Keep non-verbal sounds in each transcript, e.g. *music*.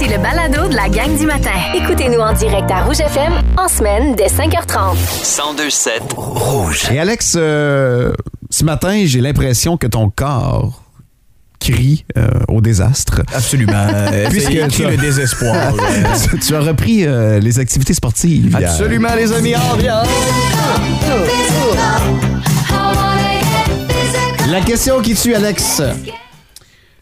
Voici le balado de la gang du matin. Écoutez-nous en direct à Rouge FM en semaine dès 5h30. 1027 Rouge. Et Alex, euh, ce matin, j'ai l'impression que ton corps crie euh, au désastre. Absolument. *laughs* Puisque Puisque tu le désespoir. *laughs* tu as repris euh, les activités sportives. hier. Absolument, les amis. En. La question qui tue, Alex.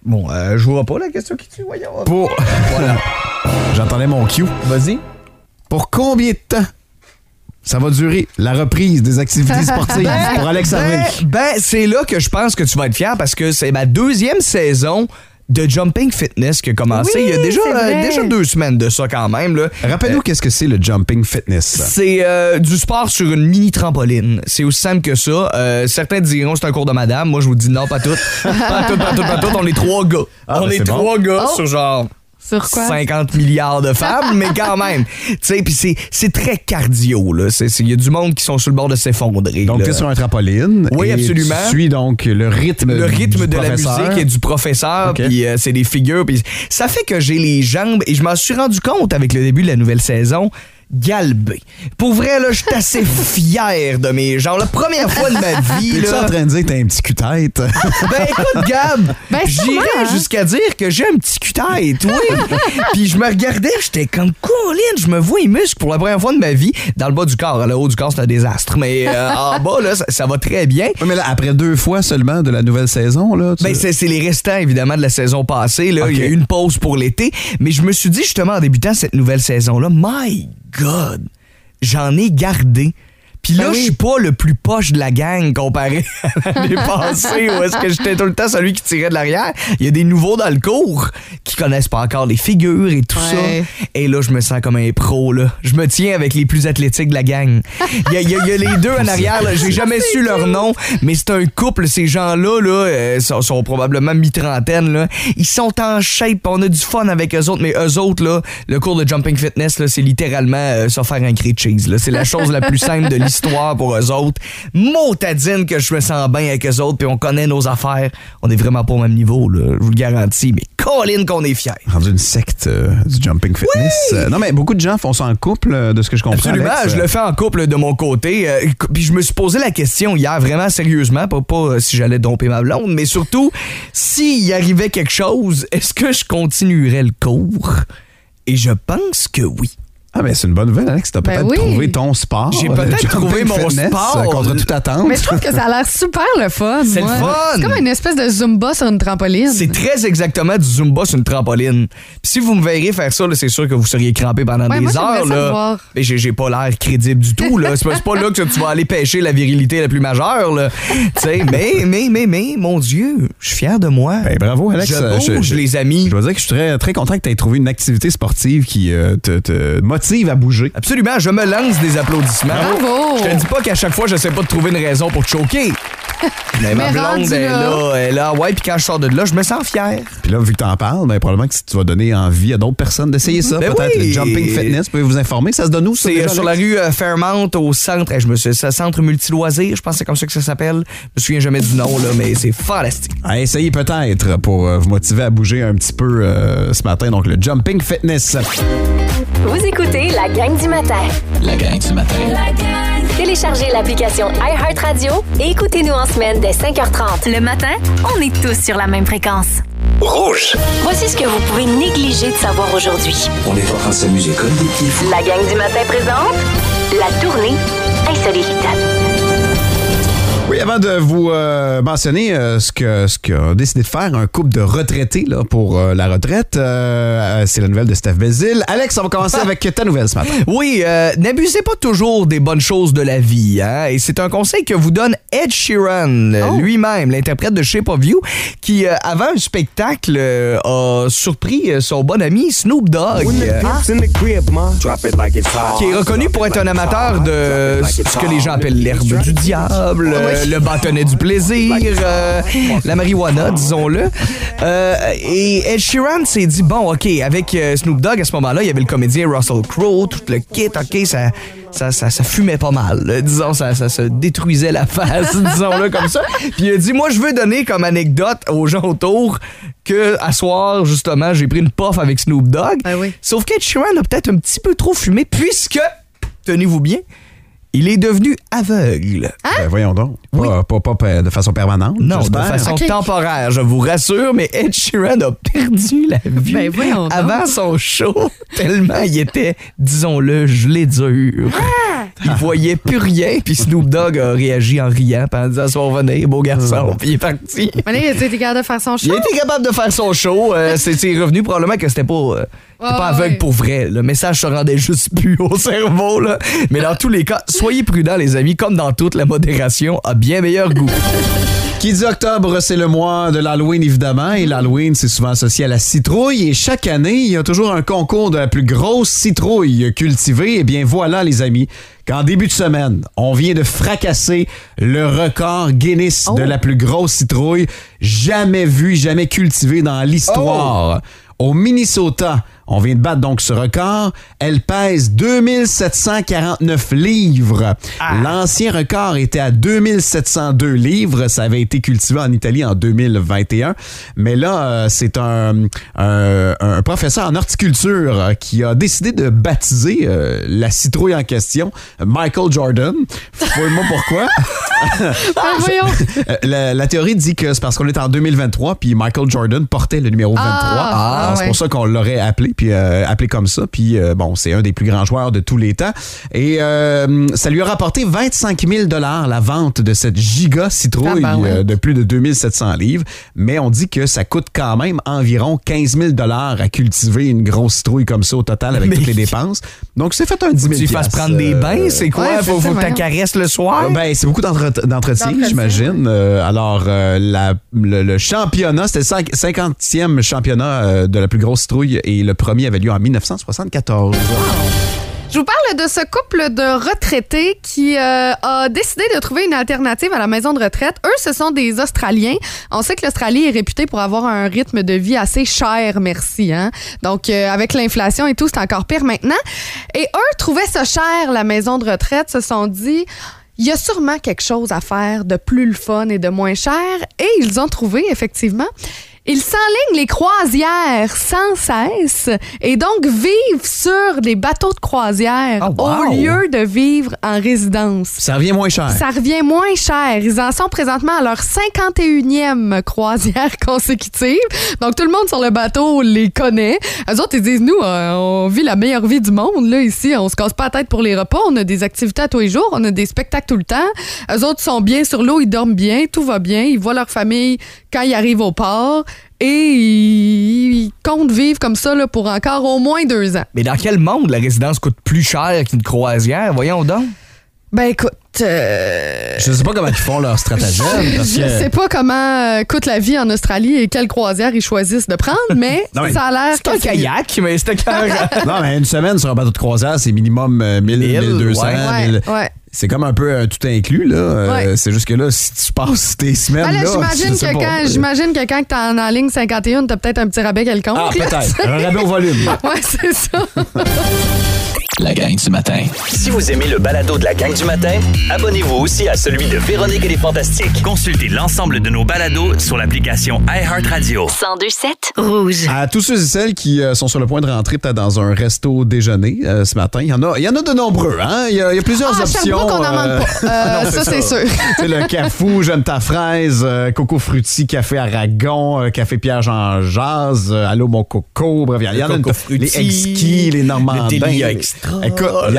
Bon, euh, je vois pas la question qui tue, voyons. Pour... voilà. *laughs* J'entendais mon cue. Vas-y. Pour combien de temps ça va durer la reprise des activités *laughs* sportives pour Alex? Ben, ben, c'est là que je pense que tu vas être fier parce que c'est ma deuxième saison de Jumping Fitness qui a commencé Oui, il y a déjà, euh, déjà deux semaines de ça quand même. là. Rappelle-nous qu'est-ce que c'est le jumping fitness. C'est euh, du sport sur une mini trampoline. C'est aussi simple que ça. Euh, certains diront c'est un cours de madame. Moi, je vous dis non, pas tout. *laughs* pas tout, pas tout, pas tout. On est trois gars. Ah, On ben, est bon. trois gars Oh. sur genre Sur quoi? 50 milliards de femmes, mais quand *laughs* même. Tu sais, puis c'est, c'est très cardio, là. Il y a du monde qui sont sur le bord de s'effondrer. Donc, tu es sur un trampoline. Oui, et absolument. Tu suis donc le rythme le rythme du de la musique et du professeur, puis euh, c'est des figures, puis ça fait que j'ai les jambes et je m'en suis rendu compte avec le début de la nouvelle saison. Galbé. Pour vrai, là, je suis assez *laughs* fier de mes jambes. La première fois de ma vie, T'es-tu en train de dire que t'as un petit cul-tête? *laughs* Ben écoute, Gab, *laughs* Ben, j'irais hein. jusqu'à dire que j'ai un petit cul-tête, oui. Puis je me regardais, j'étais comme Colin, je me vois les muscles pour la première fois de ma vie. Dans le bas du corps, le haut du corps, c'est un désastre. Mais euh, en bas, là, ça, ça va très bien. Ouais, mais là, après deux fois seulement de la nouvelle saison, là. tu- Ben, c'est les restants, évidemment, de la saison passée. Là. Il y a eu une pause pour l'été. Mais je me suis dit, justement, en débutant cette nouvelle saison-là, my God, j'en ai gardé. Puis là, Ben oui. je suis pas le plus poche de la gang comparé *laughs* à l'année *laughs* passée où est-ce que j'étais tout le temps celui qui tirait de l'arrière. Il y a des nouveaux dans le cours qui connaissent pas encore les figures et tout Ouais. ça. Et là, je me sens comme un pro, là. Je me tiens avec les plus athlétiques de la gang. Il y a, il y a- il y a les deux en *laughs* arrière, là. J'ai jamais su leur nom, mais c'est un couple. Ces gens-là, là, euh, sont, sont probablement mi-trentaine, là. Ils sont en shape. On a du fun avec eux autres, mais eux autres, là, le cours de jumping fitness, là, c'est littéralement euh, se faire un grilled cheese, là. C'est la chose la plus simple de l'histoire pour eux autres. Motadine que je me sens bien avec eux autres, puis on connaît nos affaires. On est vraiment pas au même niveau, là. Je vous le garantis, mais Colin qu'on est fiers. rendu une secte euh, du jumping fitness. Euh, non, mais beaucoup de gens font ça en couple, euh, de ce que je comprends. Absolument, Alex. je le fais en couple de mon côté. Puis je me suis posé la question hier, vraiment sérieusement, pas, pas si j'allais domper ma blonde, mais surtout, s'il arrivait quelque chose, est-ce que je continuerais le cours? Et je pense que oui. Ah, mais c'est une bonne nouvelle, Alex. T'as Ben peut-être oui. trouvé ton sport. J'ai peut-être trouvé mon fitness, sport. euh, Contre toute attente. Mais je trouve que ça a l'air super le fun. C'est le fun. C'est comme une espèce de Zumba sur une trampoline. C'est très exactement du Zumba sur une trampoline. Puis si vous me verriez faire ça, c'est sûr que vous seriez crampé pendant Ouais, des moi, heures. Là. Mais j'ai, pas l'air crédible du tout. Là. C'est, pas, là que tu vas aller pêcher la virilité la plus majeure. Là. Tu sais, mais, mais, mais, mais, mon Dieu, je suis fier de moi. Ben, bravo, Alex. Je Euh, bouge, les amis. Je dois dire que je suis très, très content que tu aies trouvé une activité sportive qui euh, te, te motive à bouger. Absolument, je me lance des applaudissements. Bravo. Je te dis pas qu'à chaque fois, je sais pas de trouver une raison pour te choquer. Mais ma blonde est là. elle est là. Ouais, puis quand je sors de là, je me sens fier. Puis là, vu que tu en parles, ben, probablement que tu vas donner envie à d'autres personnes d'essayer ça. Ben Peut-être oui. le jumping fitness. Vous pouvez vous informer. Ça se donne où, ça, C'est euh, sur la rue euh, Fairmount, au centre. eh, je me suis, c'est centre multiloisir, je pense que c'est comme ça que ça s'appelle. Je me souviens jamais du nom, là, mais c'est fantastique. À essayer peut-être pour euh, vous motiver à bouger un petit peu euh, ce matin. Donc, le jumping fitness. Vous écoutez la gang du matin. La gang du matin. Téléchargez l'application iHeartRadio et écoutez-nous en semaine dès 5h30. Le matin, on est tous sur la même fréquence. Rouge. Voici ce que vous pouvez négliger de savoir aujourd'hui. On est en train de s'amuser comme des petits fous. La gang du matin présente la tournée insolite. Oui, avant de vous euh, mentionner euh, ce que ce qu'a décidé de faire un couple de retraités là, pour euh, la retraite, c'est la nouvelle de Steph Bézil. Alex, on va commencer avec ta nouvelle ce matin. Oui, euh, n'abusez pas toujours des bonnes choses de la vie. Hein? Et c'est un conseil que vous donne Ed Sheeran, euh, lui-même, l'interprète de Shape of You, qui, euh, avant un spectacle, euh, a surpris son bon ami Snoop Dogg. euh, qui est reconnu pour être un amateur de ce que les gens appellent l'herbe du diable, euh, le bâtonnet du plaisir, euh, la marijuana, disons-le. Euh, et Ed Sheeran s'est dit, bon, OK, avec euh, Snoop Dogg, à ce moment-là, il y avait le comédien Russell Crowe, tout le kit, OK, ça... Ça, ça, ça fumait pas mal, là. disons, ça, ça se détruisait la face, *laughs* disons-le comme ça. Puis il a dit, moi, je veux donner comme anecdote aux gens autour que, à soir, justement, j'ai pris une puff avec Snoop Dogg. Ben oui. Sauf qu'Ed Sheeran a peut-être un petit peu trop fumé, puisque, tenez-vous bien, il est devenu aveugle. Ben, voyons donc. Pas, pas- pas- pas de façon permanente. Non, de façon temporaire, je vous rassure, mais Ed Sheeran a perdu la vue Ben, voyons donc. avant son show, *laughs* tellement il était, disons-le, gelé dur. Ah! Il voyait plus rien, puis Snoop Dogg a réagi en riant, puis en disant « Sois venez, beau garçon », puis il est parti. Mais il été capable de faire son Il show? a été capable de faire son show. euh, c'est c'est revenu probablement que c'était pas, euh, Ouais, pas aveugle ouais. pour vrai. Le message se rendait juste plus au cerveau. Là. Mais dans tous les cas, soyez prudents, les amis. Comme dans toute la modération, a bien meilleur goût. Qui dit octobre, c'est le mois de l'Halloween, évidemment. Et l'Halloween, c'est souvent associé à la citrouille. Et chaque année, il y a toujours un concours de la plus grosse citrouille cultivée. Eh bien, voilà, les amis, qu'en début de semaine, on vient de fracasser le record Guinness de la plus grosse citrouille jamais vue, jamais cultivée dans l'histoire. Au Minnesota, on vient de battre donc ce record. Elle pèse 2749 livres. L'ancien record était à 2702 livres. Ça avait été cultivé en Italie en 2021. Mais là, euh, c'est un, un- un professeur en horticulture euh, qui a décidé de baptiser euh, la citrouille en question Michael Jordan. Fouille-moi pourquoi. *laughs* Ben, voyons. Euh, la, la théorie dit que c'est parce qu'on est en 2023 puis Michael Jordan portait le numéro 23. Ah, c'est ouais. pour ça qu'on l'aurait appelé puis euh, appelé comme ça puis euh, bon, c'est un des plus grands joueurs de tous les temps et euh, ça lui a rapporté 25 000 dollars la vente de cette giga citrouille Ah, ben euh, de plus de 2700 livres, mais on dit que ça coûte quand même environ 15 000 dollars à cultiver une grosse citrouille comme ça au total avec Mais- toutes les dépenses. Donc c'est fait un 10 000 Tu fasses prendre des euh, bains, c'est quoi? ouais, faut faut que caresses le soir? euh, Ben, c'est beaucoup d'entre- d'entretien, j'imagine. Euh, alors, euh, la- le, le championnat, c'était le cinq- 50e championnat euh, de la plus grosse citrouille et le premier avait lieu en 1974. Je vous parle de ce couple de retraités qui euh, a décidé de trouver une alternative à la maison de retraite. Eux, ce sont des Australiens. On sait que l'Australie est réputée pour avoir un rythme de vie assez cher, merci. Hein? Donc, euh, avec l'inflation et tout, c'est encore pire maintenant. Et eux trouvaient ça cher, la maison de retraite, se sont dit... Il y a sûrement quelque chose à faire de plus le fun et de moins cher. Et ils ont trouvé, effectivement, ils s'enlignent les croisières sans cesse et donc vivent sur des bateaux de croisière Oh, wow. au lieu de vivre en résidence. Ça revient moins cher. Ça revient moins cher. Ils en sont présentement à leur 51e croisière *laughs* consécutive. Donc, tout le monde sur le bateau les connaît. Eux autres, ils disent, nous, euh, on vit la meilleure vie du monde, là, ici. On se casse pas la tête pour les repas. On a des activités à tous les jours. On a des spectacles tout le temps. Eux autres sont bien sur l'eau. Ils dorment bien. Tout va bien. Ils voient leur famille quand ils arrivent au port. Et ils, comptent vivre comme ça, là, pour encore au moins deux ans. Mais dans quel monde la résidence coûte plus cher qu'une croisière? Voyons donc. Ben, écoute, euh, Je sais pas comment ils font leur stratagème. *laughs* parce Je que- sais pas comment euh, coûte la vie en Australie et quelle croisière ils choisissent de prendre, mais *laughs* Non, mais ça a l'air C'est un que kayak, mais c'est un *laughs* Non, mais une semaine sur un bateau de croisière, c'est minimum euh, 1000, 1000, 1200. ouais. Ouais, 1000. ouais. C'est comme un peu euh, tout inclus, là. Euh, Ouais. C'est juste que là, si tu passes tes semaines. Ben j'imagine je que, pas. quand, j'imagine que quand t'es en, en ligne 51, t'as peut-être un petit rabais quelconque. Ah, peut-être. Un rabais au volume. Ouais, c'est ça. La gang du matin. Si vous aimez le balado de la gang du matin, abonnez-vous aussi à celui de Véronique et les Fantastiques. Consultez l'ensemble de nos balados sur l'application iHeartRadio. 1027 Rouge. À tous ceux et celles qui euh, sont sur le point de rentrer peut-être dans un resto déjeuner euh, ce matin, il y en a, il y en a de nombreux. Hein? Il, y a, il y a plusieurs Ah, options. Sherbrooke, on n'en euh, manque pas. Euh, *laughs* non, ça, c'est sûr. *laughs* Le cafou, j'aime ta fraise, euh, coco frutti, café aragon, euh, café Pierre-Jean Jazz, euh, allô mon coco, bref, il y en a une Coco les frutti, exquis, les normandins. les- Écoute, *laughs*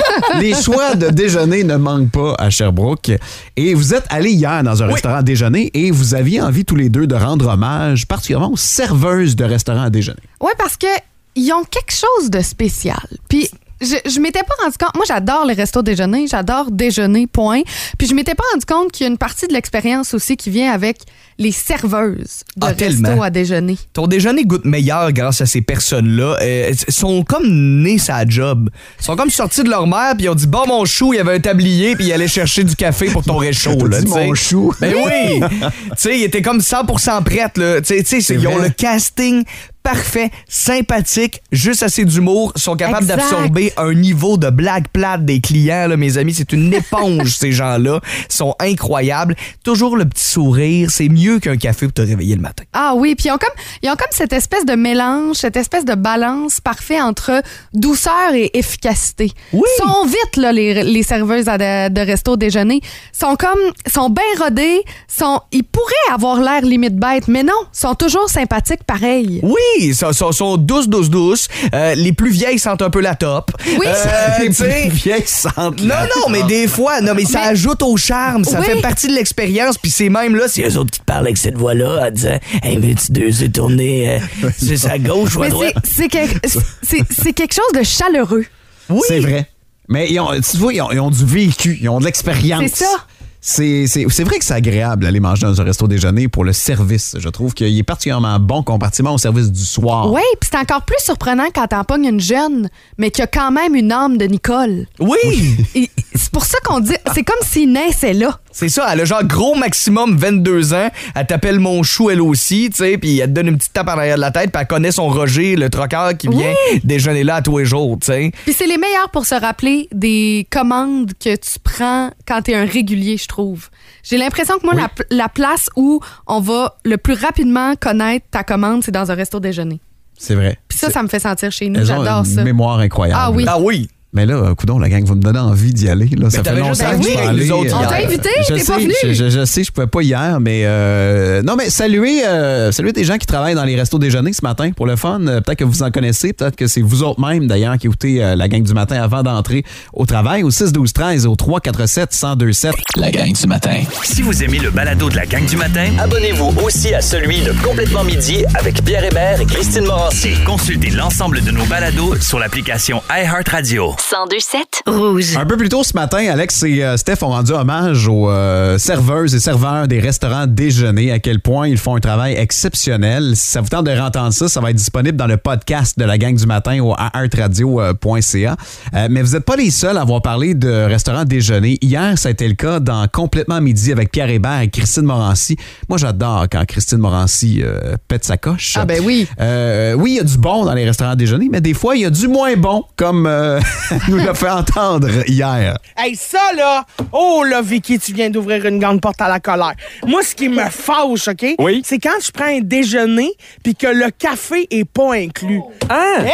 *laughs* les choix de déjeuner ne manquent pas à Sherbrooke. Et vous êtes allés hier dans un restaurant à déjeuner et vous aviez envie tous les deux de rendre hommage particulièrement aux serveuses de restaurants à déjeuner. Ouais, parce que ils ont quelque chose de spécial. Puis je, je m'étais pas rendu compte. Moi, j'adore les restos déjeuner. J'adore déjeuner, point. Puis je m'étais pas rendu compte qu'il y a une partie de l'expérience aussi qui vient avec les serveuses de Ah, resto à déjeuner. Ton déjeuner goûte meilleur grâce à ces personnes-là. Euh, Ils sont comme nés sa job. Ils sont comme sortis de leur mère puis ils ont dit bon mon chou, il y avait un tablier puis il allait chercher du café pour ton réchaud *laughs* là, dit mon chou. Ben oui. *laughs* tu sais, ils étaient comme 100% prêtes là. Tu sais, tu sais, ils ont le casting parfait, sympathique, juste assez d'humour, sont capables d'absorber un niveau de blague plate des clients là, mes amis, c'est une *laughs* éponge ces gens-là, Ils sont incroyables, toujours le petit sourire, c'est mieux qu'un café pour te réveiller le matin. Ah oui, puis ils ont comme ils ont comme cette espèce de mélange, cette espèce de balance parfait entre douceur et efficacité. Oui. Ils sont vite là les, les serveuses à de, de resto déjeuner, sont comme sont bien rodées, sont ils pourraient avoir l'air limite bête, mais non, sont toujours sympathiques pareil. Oui, ils sont, sont, sont douces, douces, douces. Euh, les plus vieilles sentent un peu la top. Oui. Euh, *laughs* tu sais, vieille sente. non, non, mais des fois, non, mais ça Mais- ajoute au charme, ça Oui. fait partie de l'expérience, puis c'est même là, c'est eux autres qui te parlent avec cette voix-là, en disant Hey, veux-tu deux yeux tourner euh, *laughs* c'est sa gauche ou à droite? c'est quelque- quelque chose de chaleureux. Oui. C'est vrai. Mais ils ont, tu vois, ils ont, ils ont du vécu, ils ont de l'expérience. C'est ça. C'est c'est- c'est vrai que c'est agréable d'aller manger dans un resto déjeuner pour le service. Je trouve qu'il est particulièrement bon comparativement au service du soir. Oui, puis c'est encore plus surprenant quand t'en pognes une jeune, mais qui a quand même une âme de Nicole. Oui, Et C'est pour ça qu'on dit, c'est comme s'il naissait là. c'est ça, elle a genre gros maximum 22 ans, elle t'appelle mon chou elle aussi, tu sais, puis elle te donne une petite tape en arrière de la tête, puis elle connaît son Roger, le troqueur qui vient déjeuner là à tous les jours, tu sais. Puis c'est les meilleurs pour se rappeler des commandes que tu prends quand t'es un régulier, je trouve. J'ai l'impression que moi, la, la place où on va le plus rapidement connaître ta commande, c'est dans un resto déjeuner. C'est vrai. Puis ça, ça me fait sentir chez nous. J'adore une ça. mémoire incroyable. Ah oui. Ah oui. Mais là, coudon, la gang, vous me donnez envie d'y aller. Là, ça fait longtemps juste que je aller. autres On t'a invité, je t'es sais, pas venu. Je, je- je sais, je pouvais pas hier, mais euh, non, mais saluez, euh, saluez des gens qui travaillent dans les restos déjeuner ce matin pour le fun. Euh, peut-être que vous en connaissez, peut-être que c'est vous autres même d'ailleurs qui écoutez euh, la gang du matin avant d'entrer au travail au 6 12 13 au 347 1027. La gang du matin. Si vous aimez le balado de la gang du matin, abonnez-vous aussi à celui de Complètement Midi avec Pierre Hébert et Christine Morancy. Consultez l'ensemble de nos balados sur l'application iHeartRadio. 1027 Rouge. Un peu plus tôt ce matin, Alex et euh, Steph ont rendu hommage aux euh, serveuses et serveurs des restaurants déjeuner, à quel point ils font un travail exceptionnel. Si ça vous tente de réentendre ça, ça va être disponible dans le podcast de la gang du matin au artradio.ca. Euh, mais vous n'êtes pas les seuls à avoir parlé de restaurants déjeuner. Hier, ça a été le cas dans Complètement Midi avec Pierre Hébert et Christine Morancy. Moi, j'adore quand Christine Morancy euh, pète sa coche. Ah ben oui. Euh, oui, il y a du bon dans les restaurants déjeuner, mais des fois, il y a du moins bon, comme euh, *laughs* nous l'a fait entendre hier. Hey, ça, là, oh, là, Vicky, tu viens d'ouvrir une grande porte à la colère. Moi, ce qui me fâche, OK? Oui. C'est quand je prends un déjeuner puis que le café est pas inclus. Ah!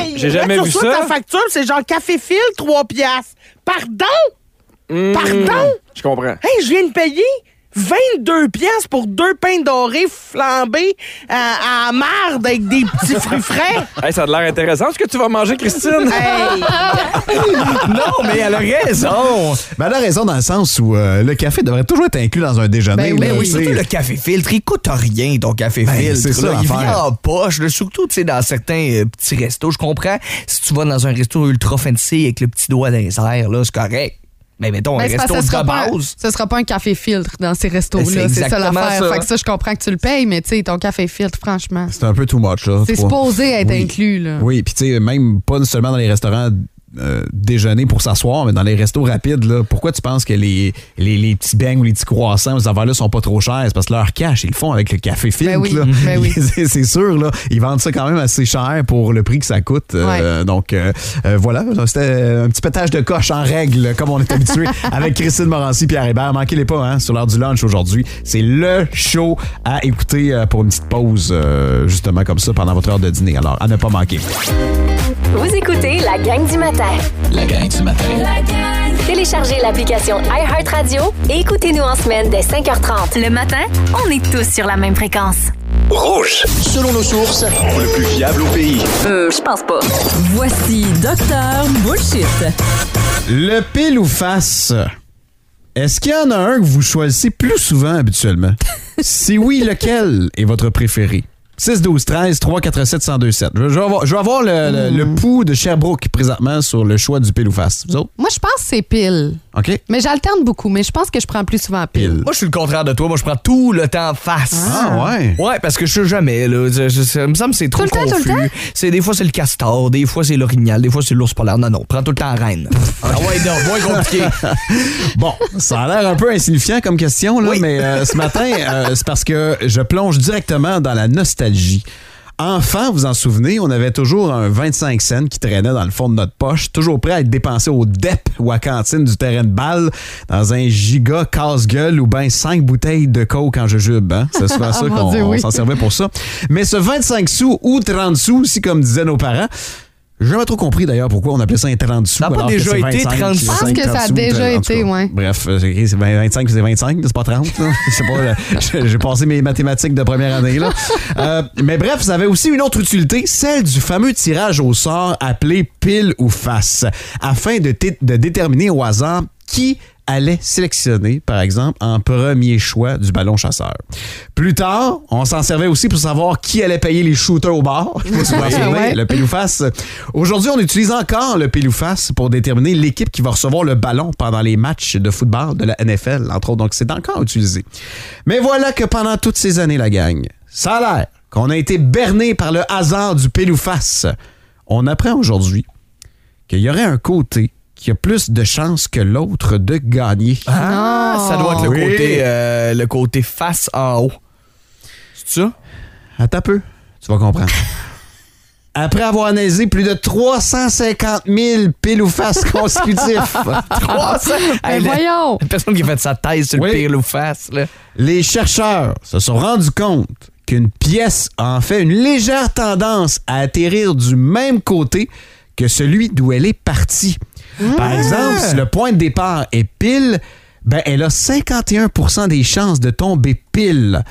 Hey! J'ai jamais vu ça. ta facture, c'est genre café fil, 3 piastres. Pardon? Hmm, Pardon? Je comprends. Hey, je viens de payer 22 piastres pour deux pains dorés flambés à, à marde avec des petits fruits frais. Hey, ça a l'air intéressant ce que tu vas manger, Christine. Hey! *laughs* Non, mais elle a raison. Ben, elle a raison dans le sens où euh, le café devrait toujours être inclus dans un déjeuner. Ben oui, là, Mais surtout le café filtre, il coûte rien ton café Ben, filtre. c'est ça, là. il vient en poche, là. surtout tu sais, dans certains euh, petits restos. Je comprends, si tu vas dans un resto ultra fancy avec le petit doigt dans les airs, là, c'est correct. Mais mettons, un c'est parce resto ce de sera, pas, un- base. ce sera pas un café filtre dans ces restos-là. C'est C'est ça exactement l'affaire. ça. Fait que ça, je comprends que tu le payes, mais tu sais, ton café filtre, franchement, C'est un peu too much. Là, c'est supposé être Oui. inclus. Là. Oui, puis tu sais, même pas seulement dans les restaurants euh, déjeuner pour s'asseoir, mais dans les restos rapides, là, pourquoi tu penses que les, les, les petits beignes ou les petits croissants, ces affaires-là sont pas trop chers? C'est parce que leur cash, ils le font avec le café filtre. Ben oui, là. ben oui. *laughs* c'est sûr, là, ils vendent ça quand même assez cher pour le prix que ça coûte. Euh, donc, euh, voilà, c'était un petit pétage de coche en règle, comme on est habitué *laughs* avec Christine Morancy, Pierre Hébert. Manquez-les pas, hein, sur l'heure du lunch aujourd'hui. C'est le show à écouter pour une petite pause, justement comme ça, pendant votre heure de dîner. Alors, à ne pas manquer. Vous écoutez la gang du matin. La gang du matin. Téléchargez l'application iHeartRadio et écoutez-nous en semaine dès 5h30. Le matin, on est tous sur la même fréquence. Rouge. Selon nos sources, Le plus fiable au pays. Euh, je pense pas. Voici Docteur Bullshit. Le pile ou face? Est-ce qu'il y en a un que vous choisissez plus souvent habituellement? *laughs* si oui, lequel est votre préféré? 6 12 13 3 4 7 102 7. Je, je vais avoir, je vais avoir le, le- le pouls de Sherbrooke présentement sur le choix du pile ou face. Vous autres? Moi, je pense que c'est pile. OK? Mais j'alterne beaucoup, mais je pense que je prends plus souvent pile. Pile. Moi, je suis le contraire de toi. Moi, je prends tout le temps face. Ah, ouais. Ouais, parce que je sais jamais. Là. Je- je- ça me semble que c'est trop Tout le temps, tout le confus. C'est des fois c'est le castor, des fois c'est l'orignal, des fois c'est l'ours polaire. Non, non, prends tout le temps reine. *laughs* ah ouais, non, moins compliqué. *laughs* Bon, ça a l'air un peu insignifiant comme question, là, Oui. mais euh, ce matin, euh, c'est parce que je plonge directement dans la nostalgie. Enfant, vous en souvenez, on avait toujours un 25 cents qui traînait dans le fond de notre poche, toujours prêt à être dépensé au DEP ou à cantine du terrain de balle, dans un giga casse-gueule ou bien cinq bouteilles de coke en jujube. Hein? C'est souvent *laughs* ça Ah, mon qu'on oui. s'en servait pour ça. Mais ce 25 sous ou 30 sous, aussi comme disaient nos parents, j'ai jamais trop compris d'ailleurs pourquoi on appelait ça un 30 sous. Ça a pas déjà été 25, 30 c'est sous. Je pense 5, que ça a 30 sous, déjà été, ouais. Bref, euh, c'est c'est 25, c'est 25, c'est pas 30. là. Je sais pas, euh, j'ai- passé mes mathématiques de première année. Là. Euh, mais bref, ça avait aussi une autre utilité, celle du fameux tirage au sort appelé pile ou face, afin de, de déterminer au hasard qui allait sélectionner, par exemple, en premier choix du ballon chasseur. Plus tard, on s'en servait aussi pour savoir qui allait payer les shooters au bar. *laughs* Ouais. le pile ou face. Aujourd'hui, on utilise encore le pile ou face pour déterminer l'équipe qui va recevoir le ballon pendant les matchs de football de la NFL, entre autres. Donc, c'est encore utilisé. Mais voilà que pendant toutes ces années, la gang, ça a l'air qu'on a été berné par le hasard du pile ou face. On apprend aujourd'hui qu'il y aurait un côté qui a plus de chances que l'autre de gagner. Ah, ça doit être le Oui. côté, euh, le côté face en haut. C'est ça? Attends un peu, tu vas comprendre. *laughs* Après avoir analysé plus de 350 000 piles ou faces *laughs* consécutifs, 300. Mais Hey, voyons! la personne qui a fait sa thèse sur Oui. le pire ou face, là. les chercheurs se sont rendus compte qu'une pièce a en fait une légère tendance à atterrir du même côté que celui d'où elle est partie. Par exemple, si le point de départ est pile, ben elle a 51% des chances de tomber pile.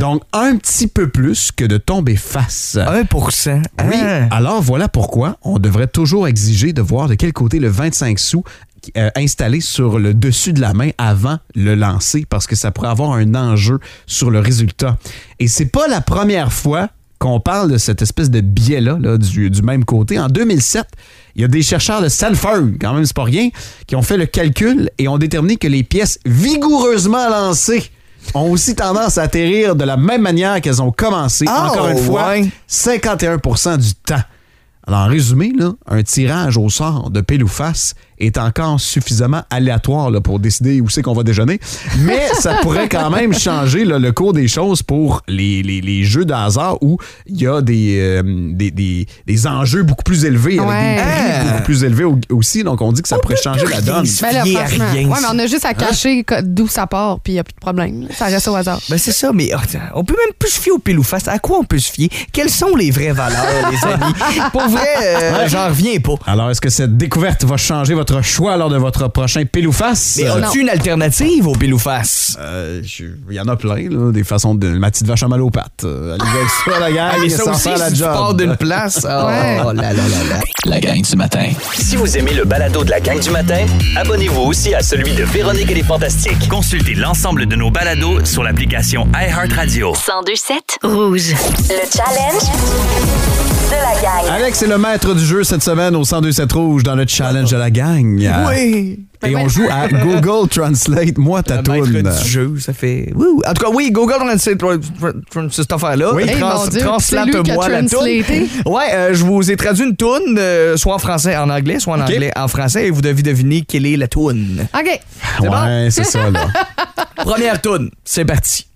Donc un petit peu plus que de tomber face. 1% Oui, Ah. alors voilà pourquoi on devrait toujours exiger de voir de quel côté le 25 sous euh, installé sur le dessus de la main avant le lancer parce que ça pourrait avoir un enjeu sur le résultat. Et c'est pas la première fois qu'on parle de cette espèce de biais-là là, du, du même côté. En 2007, il y a des chercheurs de Stanford, quand même c'est pas rien, qui ont fait le calcul et ont déterminé que les pièces vigoureusement lancées ont aussi tendance à atterrir de la même manière qu'elles ont commencé. Ah, Encore une fois, ouais. 51% du temps. Alors, en résumé, là, un tirage au sort de pile ou face est encore suffisamment aléatoire là, pour décider où c'est qu'on va déjeuner. Mais ça *laughs* pourrait quand même changer là, le cours des choses pour les, les- les jeux de hasard où il y a des, euh, des, des- des enjeux beaucoup plus élevés, avec des prix Ah. beaucoup plus élevés au- aussi. Donc, on dit que ça pourrait changer la donne. Ben là, franchement. rien, ouais, mais on a juste à cacher co- d'où ça part, puis il n'y a plus de problème. Ça reste au hasard. Ben c'est ça, mais attends, on peut même plus se fier au pile ou face. À quoi on peut se fier? Quelles sont les vraies valeurs, les amis? *laughs* Pour vrai, euh, j'en reviens pas. Alors, est-ce que cette découverte va changer votre choix lors de votre prochain pile ou face? Mais Euh, as-tu une alternative au pile ou face? Euh, Il y en a plein, là, des façons de. Ma petite vache à mal aux pattes. Euh, allez avec ça, la gang. Ah, ça sans aussi, faire la si tu job. pars d'une place, *laughs* oh, Ouais. là là là là. La gang du matin. Si vous aimez le balado de la gang du matin, abonnez-vous aussi à celui de Véronique et les Fantastiques. Consultez l'ensemble de nos balados sur l'application iHeartRadio. 1027 Rouge. Le challenge de la gang. Alex est le maître du jeu cette semaine au 1027 Rouge dans le challenge de la gang. Oui! Et on joue à *laughs* Google Translate, moi ta Le maître toune. du jeu, ça fait. Wouh. En tout cas, oui, Google Translate, tra- tra- tra- cette affaire-là. Oui. Hey, mon Dieu, c'est lui qui a Translate-moi la toune. translaté. Ouais, euh, je vous ai traduit une toune, euh, soit en français en anglais, soit en anglais en français, et vous devez deviner quelle est la toune. OK. C'est bon? Ouais, c'est ça, là. *laughs* Première toune, c'est parti.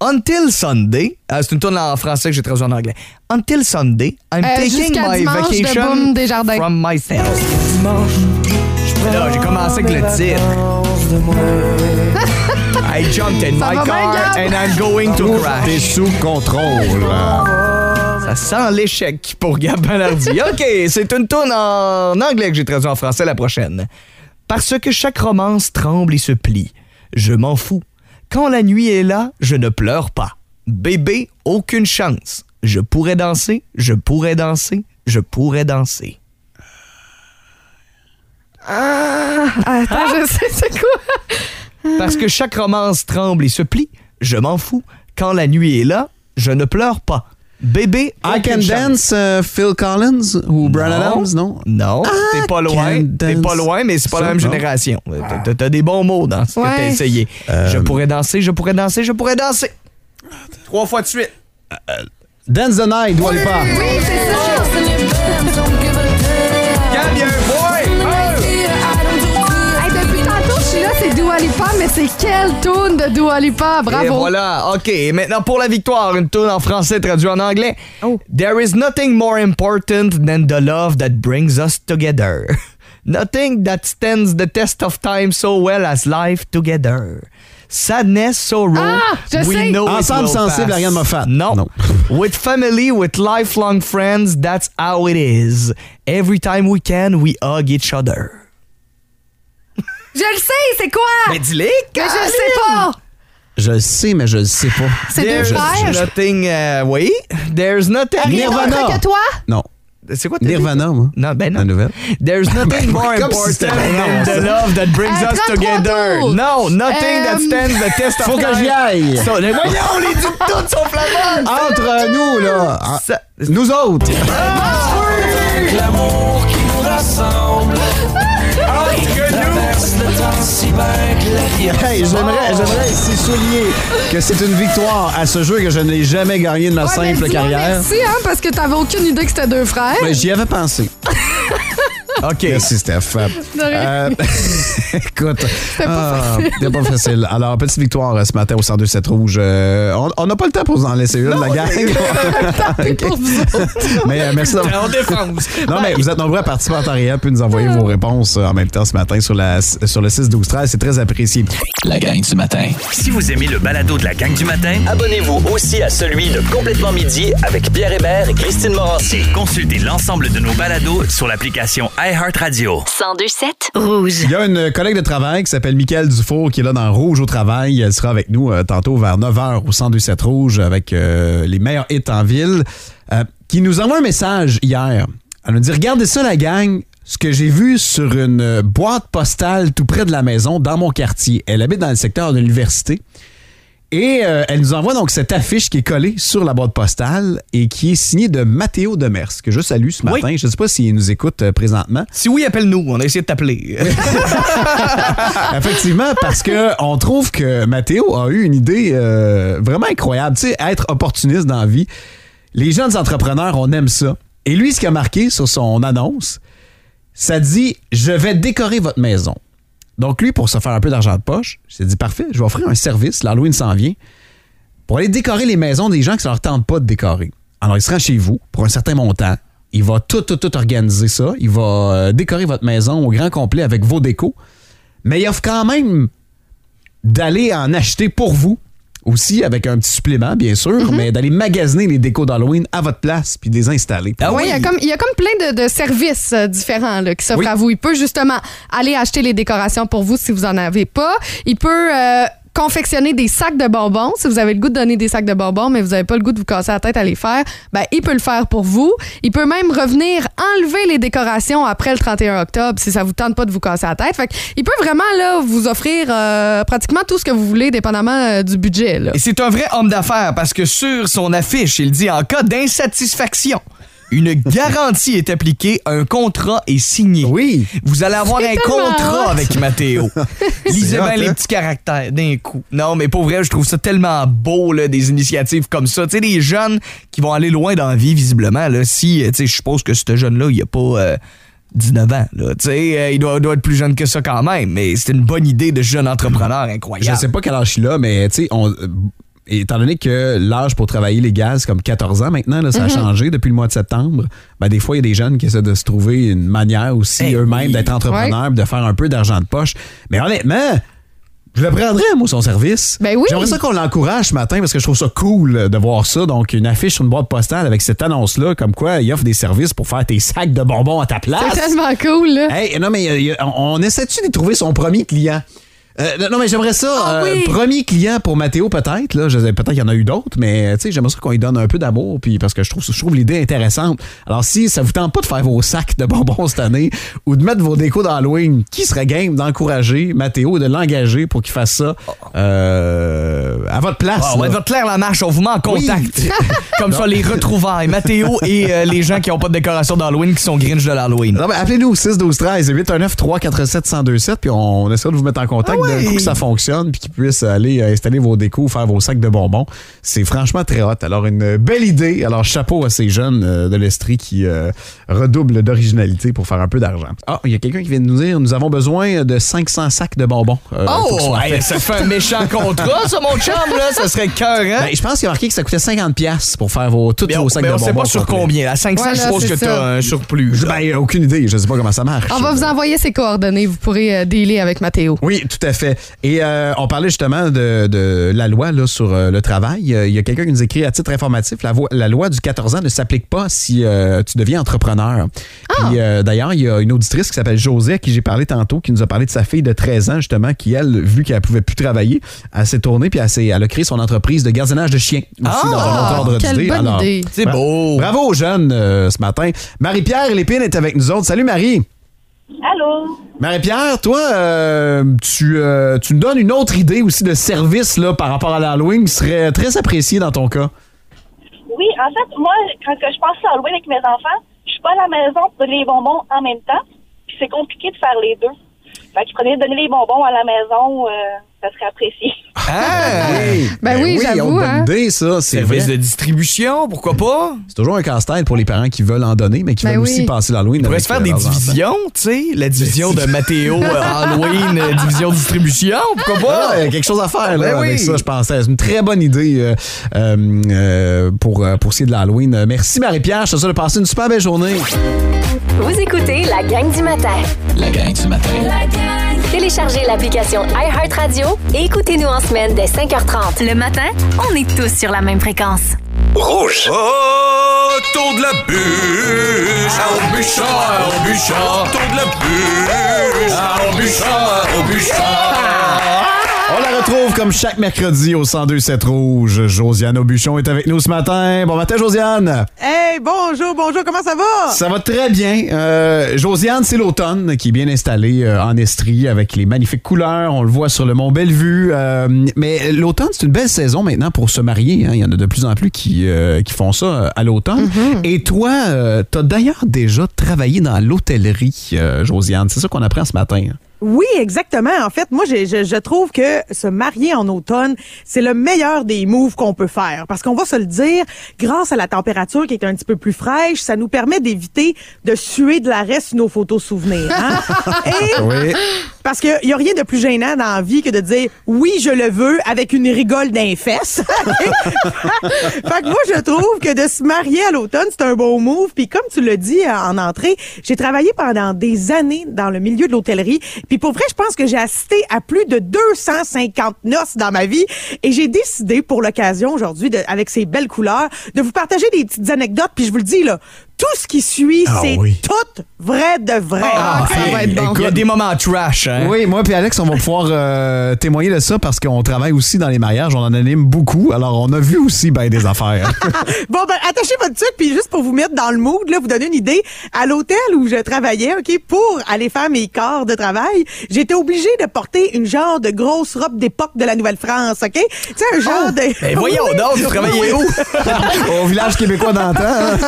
Until Sunday, euh, c'est une toune en français que j'ai traduit en anglais. Until Sunday, I'm Euh, taking jusqu'à my dimanche de vacation Boom Desjardins. from myself. Là, j'ai commencé avec le titre. *laughs* I jumped in Ça my va bien, car Gab? and I'm going to T'es crash. sous contrôle. Ça sent l'échec pour Gab Balardi. *laughs* OK, c'est une toune en anglais que j'ai traduit en français la prochaine. Parce que chaque romance tremble et se plie. Je m'en fous. Quand la nuit est là, je ne pleure pas. Bébé, aucune chance. Je pourrais danser, je pourrais danser, je pourrais danser. Attends, je sais c'est quoi? Parce que chaque romance tremble et se plie. Je m'en fous. Quand la nuit est là, je ne pleure pas. Bébé. I Can aucune chance. Dance, euh, Phil Collins ou Brian Non. Adams, non? Non, t'es pas loin. Can T'es pas loin, mais c'est pas Ça, la même non. génération. T'as- T'as des bons mots dans ce que t'as essayé. Euh, Je pourrais danser, je pourrais danser, je pourrais danser. Trois fois de suite. Dance the Night, Dua Lipa. Oui, c'est ça. C'est quelle tune de Dua Lipa? Et Bravo. voilà, OK. Maintenant, pour la victoire, une tune en français traduit en anglais. Oh. There is nothing more important than the love that brings us together. *laughs* nothing that stands the test of time so well as life together. Sadness, sorrow, Ah, je we sais. know it Ensemble will sensible, pass. Ariane Moffat. Non. Non. *laughs* with family, with lifelong friends, that's how it is. Every time we can, we hug each other. Je le sais, c'est quoi? Mais dis-le, Mais je le sais pas. Je le sais, mais je le sais pas. C'est deux There's frères. nothing, euh, oui. There's nothing. Rien Nirvana. d'autre que toi? Non. C'est quoi t'as dit? Nirvana, moi. Non, ben non. La nouvelle. There's nothing more Comme si important c'était than the love that brings Euh, us together. tours. No, nothing that Euh, stands the test of Faut que time. j'y aille. So, mais voyons, *laughs* les dit toutes sont flamandes. Entre nous, là. ah, Ça- Nous autres. L'amour qui nous rassemble. Hey, j'aimerais, ici souligner que c'est une victoire à ce jeu que je n'ai jamais gagné de ma Ouais, simple carrière. Merci, hein, parce que t'avais aucune idée que c'était deux frères. Mais j'y avais pensé. OK. Merci, Steph. Euh, *laughs* écoute, pas ah, facile. c'était pas facile. Alors, petite victoire euh, ce matin au 102-7 rouge. Euh, on- on n'a pas le temps pour vous en laisser une, la gang. *laughs* Pour vous autres. mais euh, merci d'avoir. Non, mais vous êtes nombreux à participer en temps réel puis nous envoyer vos réponses en même temps ce matin sur, la, sur le 6-12-13. C'est très apprécié. La gang du matin. Si vous aimez le balado de la gang du matin, abonnez-vous aussi à celui de Complètement midi avec Pierre Hébert et Christine Morancy. Consultez l'ensemble de nos balados sur l'application iHeartRadio. 1027 Rouge. Il y a une collègue de travail qui s'appelle Michael Dufour qui est là dans Rouge au travail. Elle sera avec nous euh, tantôt vers 9h au 102-7 Rouge avec euh, les meilleurs hits en ville. euh, qui nous envoie un message hier. Elle nous dit Regardez ça, la gang. Ce que j'ai vu sur une boîte postale tout près de la maison dans mon quartier. Elle habite dans le secteur de l'université. Et euh, elle nous envoie donc cette affiche qui est collée sur la boîte postale et qui est signée de Mathéo Demers, que je salue ce Oui. matin. Je ne sais pas s'il nous écoute euh, présentement. Si oui, appelle-nous. On a essayé de t'appeler. *laughs* Effectivement, parce que on trouve que Mathéo a eu une idée euh, vraiment incroyable. Tu sais, être opportuniste dans la vie. Les jeunes entrepreneurs, on aime ça. Et lui, ce qu'il a marqué sur son annonce, ça dit Je vais décorer votre maison. Donc, lui, pour se faire un peu d'argent de poche, il s'est dit Parfait, je vais offrir un service. L'Halloween s'en vient. Pour aller décorer les maisons des gens qui ne leur tentent pas de décorer. Alors, il se rend chez vous pour un certain montant. Il va tout, tout, tout organiser ça. Il va euh, décorer votre maison au grand complet avec vos décos. Mais il offre quand même d'aller en acheter pour vous aussi avec un petit supplément, bien sûr, mais d'aller magasiner les décos d'Halloween à votre place puis de les installer. Ah Ouais, oui. il y a comme, il y a comme plein de, de services euh, différents là, qui s'offrent Oui. à vous. Il peut justement aller acheter les décorations pour vous si vous en avez pas. Il peut euh, confectionner des sacs de bonbons si vous avez le goût de donner des sacs de bonbons, mais vous n'avez pas le goût de vous casser la tête à les faire. Ben, il peut le faire pour vous. Il peut même revenir enlever les décorations après le 31 octobre si ça vous tente pas de vous casser la tête. Fait il peut vraiment là vous offrir euh, pratiquement tout ce que vous voulez, dépendamment euh, du budget. Et c'est un vrai homme d'affaires parce que sur son affiche, il dit en cas d'insatisfaction, une garantie est appliquée, un contrat est signé. Oui. Vous allez avoir un contrat hot. avec Mathéo. *laughs* Lisez bien les hein? petits caractères d'un coup. Non, mais pour vrai, je trouve ça tellement beau, là, des initiatives comme ça. Tu sais, des jeunes qui vont aller loin dans la vie, visiblement. Là, si, euh, tu sais, je suppose que ce jeune-là, il a pas... euh, 19 ans, là. Tu sais, euh, il doit, doit être plus jeune que ça quand même, mais c'est une bonne idée de jeune entrepreneur Je incroyable. sais pas quel âge il a, mais tu sais, on- euh, étant donné que l'âge pour travailler légal, c'est comme 14 ans maintenant, là, ça a changé depuis le mois de septembre, ben, des fois, il y a des jeunes qui essaient de se trouver une manière aussi Eh eux-mêmes d'être entrepreneurs, de faire un peu d'argent de poche. Mais honnêtement, je le prendrais, moi, son service. Ben oui. J'aimerais ça qu'on l'encourage ce matin parce que je trouve ça cool de voir ça. Donc, une affiche sur une boîte postale avec cette annonce-là, comme quoi il offre des services pour faire tes sacs de bonbons à ta place. C'est tellement cool. Là. Hey, non, mais euh, on, on essaie-tu de trouver son premier client? Euh, non, mais j'aimerais ça. Ah euh, oui. Premier client pour Mathéo, peut-être. Là, peut-être qu'il y en a eu d'autres, mais j'aimerais ça qu'on lui donne un peu d'amour, puis parce que je trouve, je trouve l'idée intéressante. Alors, si ça vous tente pas de faire vos sacs de bonbons cette année ou de mettre vos décos d'Halloween, qui serait game d'encourager Mathéo, de l'engager pour qu'il fasse ça euh, à votre place? Ah, on va être votre Claire Lamarche, on vous met en contact. *laughs* Comme ça, les retrouvailles. Mathéo et les gens qui n'ont pas de décoration d'Halloween qui sont Grinch de l'Halloween. Non, appelez-nous au 6 12 13 819 347 1027 puis on essaiera de vous mettre en contact Ah d'un coup que ça fonctionne puis qu'ils puissent aller euh, installer vos décos, faire vos sacs de bonbons. C'est franchement très hot. Alors une belle idée. Alors chapeau à ces jeunes euh, de l'Estrie qui euh, redoublent d'originalité pour faire un peu d'argent. Ah, il y a quelqu'un qui vient de nous dire nous avons besoin de 500 sacs de bonbons. euh, Oh, hey, ça fait un méchant contrat, ça, mon chum, là. Ça serait cœur, hein? Ben, je pense qu'il y a marqué que ça coûtait 50 pièces pour faire vos, tous Mais on, vos sacs mais de on bonbons. sait pas sur combien. À 500, Voilà, je suppose que ça. t'as un surplus. Ben, aucune idée. Je sais pas comment ça marche. On va vous envoyer ses coordonnées. Vous pourrez euh, dealer avec Mathéo. Oui, tout à fait. Et euh, on parlait justement de, de la loi là, sur euh, le travail. Euh, Il y a quelqu'un qui nous écrit à titre informatif, la, loi du 14 ans ne s'applique pas si euh, tu deviens entrepreneur. Euh, d'ailleurs, il y a une auditrice qui s'appelle Josée, à qui j'ai parlé tantôt, qui nous a parlé de sa fille de 13 ans, justement, qui, elle, vu qu'elle pouvait plus travailler, elle s'est tournée puis elle, a créé son entreprise de gardiennage de chiens aussi Ah! dans un autre ordre Quelle d'idée. bonne Alors, idée. C'est beau. Bravo aux jeunes euh, ce matin. Marie-Pierre Lépine est avec nous autres. Salut Marie. Allô? Marie-Pierre, toi, euh, tu, euh, tu nous donnes une autre idée aussi de service là, par rapport à l'Halloween qui serait très appréciée dans ton cas. Oui, en fait, moi, quand je passe à Halloween avec mes enfants, je suis pas à la maison pour donner les bonbons en même temps. Puis c'est compliqué de faire les deux. Fait que je prenais donner les bonbons à la maison, euh, ça serait apprécié. Ah! Ben oui, j'avoue, bonne hein. idée, ça. C'est vrai. Service de distribution, pourquoi pas? C'est toujours un casse-tête pour les parents qui veulent en donner, mais qui Ben veulent oui. aussi passer l'Halloween. On pourrait se faire euh, des divisions, tu sais, la division de Mathéo euh, Halloween, euh, division distribution, pourquoi pas? Ah, il y a quelque chose à faire là, Ben oui. avec ça, je pensais. C'est une très bonne idée euh, euh, euh, pour, pour ce qui est de l'Halloween. Merci Marie-Pierre, je te souhaite de passer une super belle journée. Vous écoutez la gang du matin. La gang du matin. Téléchargez l'application iHeartRadio et écoutez-nous en semaine dès 5h30. Le matin, on est tous sur la même fréquence. Rouge. Autour de la bûche, au bûcheur, au bûcheur, autour de la bûche, au bûcheur, au bûcheur. Retrouve comme chaque mercredi au 102-7 Rouge. Josiane Aubuchon est avec nous ce matin. Bon matin, Josiane. Hey, bonjour, bonjour, comment ça va? Ça va très bien. Euh, Josiane, c'est l'automne qui est bien installé euh, en Estrie avec les magnifiques couleurs. On le voit sur le mont Bellevue. Euh, mais l'automne, c'est une belle saison maintenant pour se marier. hein. Il y en a de plus en plus qui, euh, qui font ça euh, à l'automne. Et toi, euh, t'as d'ailleurs déjà travaillé dans l'hôtellerie, Josiane. C'est ça qu'on apprend ce matin. hein. Oui, exactement. En fait, moi, je, je, je trouve que se marier en automne, c'est le meilleur des moves qu'on peut faire. Parce qu'on va se le dire, grâce à la température qui est un petit peu plus fraîche, ça nous permet d'éviter de suer de l'arrêt sur nos photos souvenirs. Hein? *laughs* Et Oui. parce qu'il y a rien de plus gênant dans la vie que de dire oui, je le veux avec une rigole d'un fesses. *laughs* fait que moi, je trouve que de se marier à l'automne, c'est un beau move. Puis comme tu l'as dit euh, en entrée, j'ai travaillé pendant des années dans le milieu de l'hôtellerie. Puis pour vrai, je pense que j'ai assisté à plus de 250 noces dans ma vie. Et j'ai décidé pour l'occasion aujourd'hui, avec ces belles couleurs, de vous partager des petites anecdotes. Puis je vous le dis, là, tout ce qui suit, Ah c'est oui. tout vrai de vrai. Ah, ça va être bon. Il y a des moments trash, hein? Oui, moi et Alex, on va pouvoir euh, témoigner de ça parce qu'on travaille aussi dans les mariages. On en anime beaucoup. Alors, on a vu aussi ben, des affaires. *laughs* Bon, ben, attachez votre truc, puis juste pour vous mettre dans le mood, là, vous donner une idée, à l'hôtel où je travaillais, OK, pour aller faire mes corps de travail, j'étais obligée de porter une genre de grosse robe d'époque de la Nouvelle-France, OK? Tu sais, un genre de... Ben voyons Oui, donc, travaillais oui. où? *laughs* Au village québécois d'antan. hein.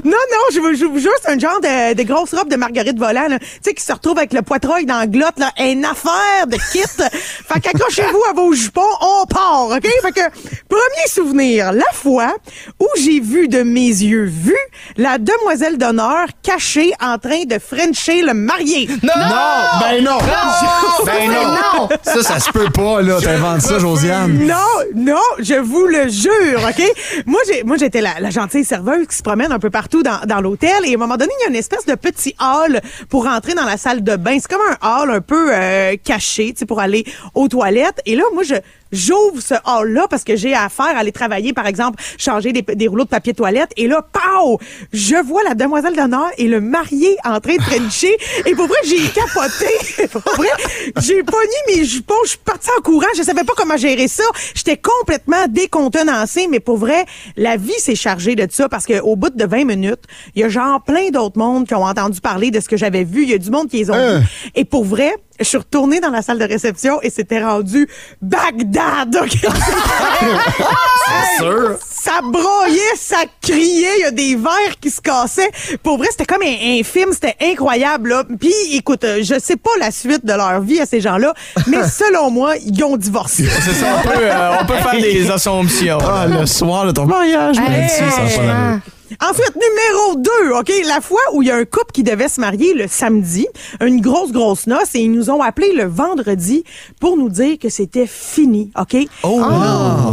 Non, non, je veux, je veux juste un genre de, de grosse robe de Marguerite Volant, là, tu sais, qui se retrouve avec le poitreuil dans la glotte, là, une affaire de kit. *laughs* fait qu'accrochez-vous à vos jupons, on part, OK? Fait que, premier souvenir, la fois où j'ai vu de mes yeux vus la demoiselle d'honneur cachée en train de frencher le marié. Non! Non, ben non. *laughs* Ben non. Ça, ça se peut pas, là. T'inventes ça, Josiane. Non, non, je vous le jure, OK? Moi, j'ai, moi, j'étais la, la gentille serveuse qui se promène un peu partout dans, dans l'hôtel et à un moment donné, il y a une espèce de petit hall pour rentrer dans la salle de bain. C'est comme un hall un peu euh, caché, tu sais, pour aller aux toilettes. Et là, moi, je J'ouvre ce hall-là parce que j'ai affaire à aller travailler, par exemple, changer des, des rouleaux de papier toilette. Et là, pow! Je vois la demoiselle d'honneur et le marié en train de frencher. *laughs* Et pour vrai, j'ai capoté. *laughs* pour vrai, j'ai pogné mes jupons. Je suis partie en courant. Je savais pas comment gérer ça. J'étais complètement décontenancée. Mais pour vrai, la vie s'est chargée de ça parce qu'au bout de 20 minutes, il y a genre plein d'autres mondes qui ont entendu parler de ce que j'avais vu. Il y a du monde qui les ont Hein? vu. Et pour vrai, je suis retournée dans la salle de réception et c'était rendu Bagdad. OK? *laughs* C'est sûr. Ça broyait, ça criait, il y a des verres qui se cassaient. Pour vrai, c'était comme un, un film, c'était incroyable. Là. Puis, écoute, euh, je sais pas la suite de leur vie à ces gens-là, mais *laughs* selon moi, ils ont divorcé. C'est ça, on peut, euh, on peut faire des *laughs* assumptions. Ah, le soir de ton mariage, Hey, ça. Ensuite, numéro 2, OK? La fois où il y a un couple qui devait se marier le samedi, une grosse, grosse noce, et ils nous ont appelé le vendredi pour nous dire que c'était fini, OK? Oh!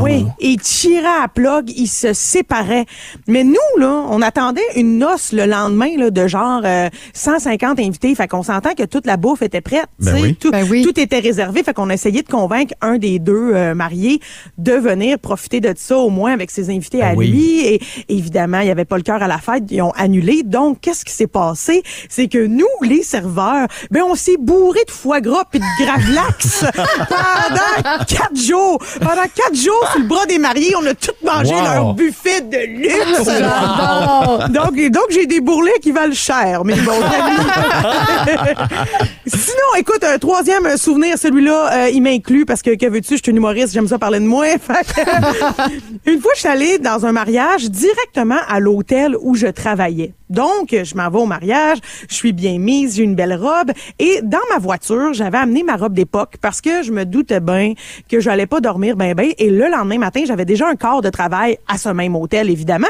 Oui, et ils tiraient à plug, ils se séparaient. Mais nous, là, on attendait une noce le lendemain, là, de genre euh, 150 invités. Fait qu'on s'entend que toute la bouffe était prête. Ben tu sais, oui. Tout, Ben oui. tout était réservé. Fait qu'on essayait de convaincre un des deux euh, mariés de venir profiter de ça, au moins avec ses invités à Ben oui. lui. Et évidemment, il n'y avait pas le cœur à la fête. Ils ont annulé. Donc, qu'est-ce qui s'est passé? C'est que nous, les serveurs, ben, on s'est bourré de foie gras puis de gravlax *laughs* pendant quatre jours. Pendant quatre jours, sur le bras des mariés, on a tout mangé Wow. leur buffet de luxe. *laughs* donc, donc j'ai des bourrelets qui valent cher, mais bon. *laughs* Sinon, écoute, un troisième souvenir, celui-là, euh, il m'inclut parce que, que veux-tu, je suis une humoriste, j'aime ça parler de moi. Une fois, je suis allée dans un mariage directement à où je travaillais. Donc, je m'en vais au mariage, je suis bien mise, j'ai une belle robe. Et dans ma voiture, j'avais amené ma robe d'époque parce que je me doutais bien que j'allais pas dormir ben ben. Et le lendemain matin, j'avais déjà un corps de travail à ce même hôtel, évidemment.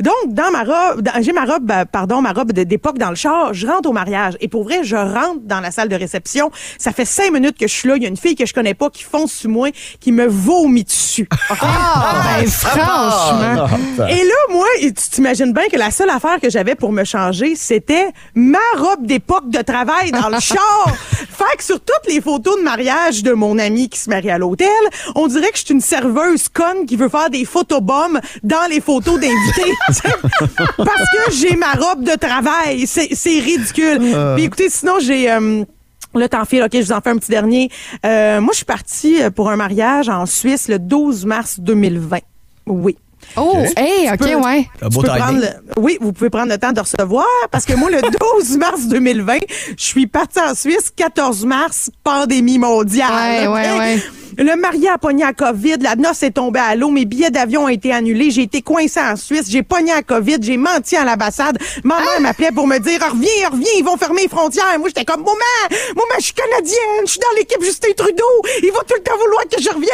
Donc, dans ma robe, j'ai ma robe, euh, pardon, ma robe d'époque dans le char, je rentre au mariage. Et pour vrai, je rentre dans la salle de réception. Ça fait cinq minutes que je suis là. Il y a une fille que je connais pas qui fonce sur moi, qui me vomit dessus. *laughs* Ah, ben, franchement. Et là, moi, tu t'imagines bien que la seule affaire que j'avais pour me changer, c'était ma robe d'époque de travail dans le *laughs* char. Fait que sur toutes les photos de mariage de mon ami qui se marie à l'hôtel, on dirait que je suis une serveuse conne qui veut faire des photobombes dans les photos d'invités. *laughs* Parce que j'ai ma robe de travail. C'est c'est ridicule. Puis écoutez, sinon, j'ai... euh, le temps file, OK, je vous en fais un petit dernier. Euh, moi, je suis partie euh, pour un mariage en Suisse le 12 mars 2020. Oui. Oh, hey, OK, peux- ouais. Un beau Tu peux timing. prendre le- oui, vous pouvez prendre le temps de recevoir parce que moi, le *laughs* 12 mars 2020, je suis partie en Suisse. 14 mars, pandémie mondiale. Ouais, OK? ouais, ouais. Le marié a pogné à COVID, la noce est tombée à l'eau, mes billets d'avion ont été annulés, j'ai été coincée en Suisse, j'ai pogné à COVID, j'ai menti à l'ambassade. Ma Ah! mère m'appelait pour me dire reviens, reviens, ils vont fermer les frontières. Moi, j'étais comme maman, maman, je suis canadienne, je suis dans l'équipe Justin Trudeau, il va tout le temps vouloir que je revienne.